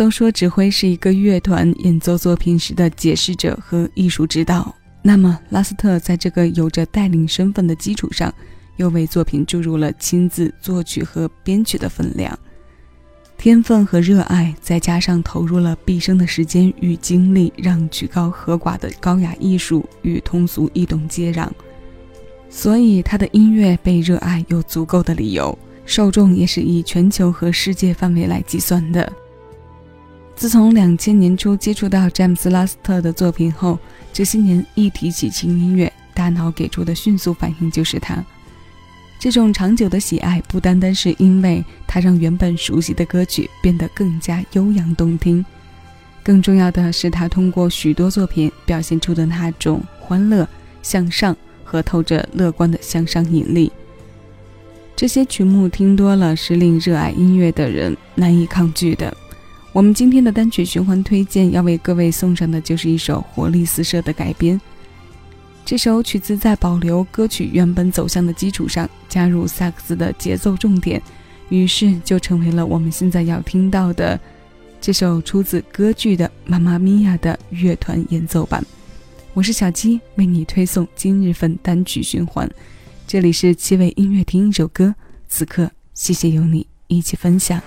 都说指挥是一个乐团演奏作品时的解释者和艺术指导。那么，拉斯特在这个有着带领身份的基础上，又为作品注入了亲自作曲和编曲的分量。天分和热爱，再加上投入了毕生的时间与精力，让曲高和寡的高雅艺术与通俗易懂接壤。所以，他的音乐被热爱有足够的理由，受众也是以全球和世界范围来计算的。自从两千年初接触到詹姆斯·拉斯特的作品后，这些年一提起轻音乐，大脑给出的迅速反应就是他。这种长久的喜爱，不单单是因为他让原本熟悉的歌曲变得更加悠扬动听，更重要的是他通过许多作品表现出的那种欢乐、向上和透着乐观的向上引力。这些曲目听多了，是令热爱音乐的人难以抗拒的。我们今天的单曲循环推荐要为各位送上的就是一首活力四射的改编。这首曲子在保留歌曲原本走向的基础上，加入萨克斯的节奏重点，于是就成为了我们现在要听到的这首出自歌剧的《妈妈咪呀》的乐团演奏版。我是小鸡，为你推送今日份单曲循环。这里是七味音乐听一首歌，此刻谢谢有你一起分享。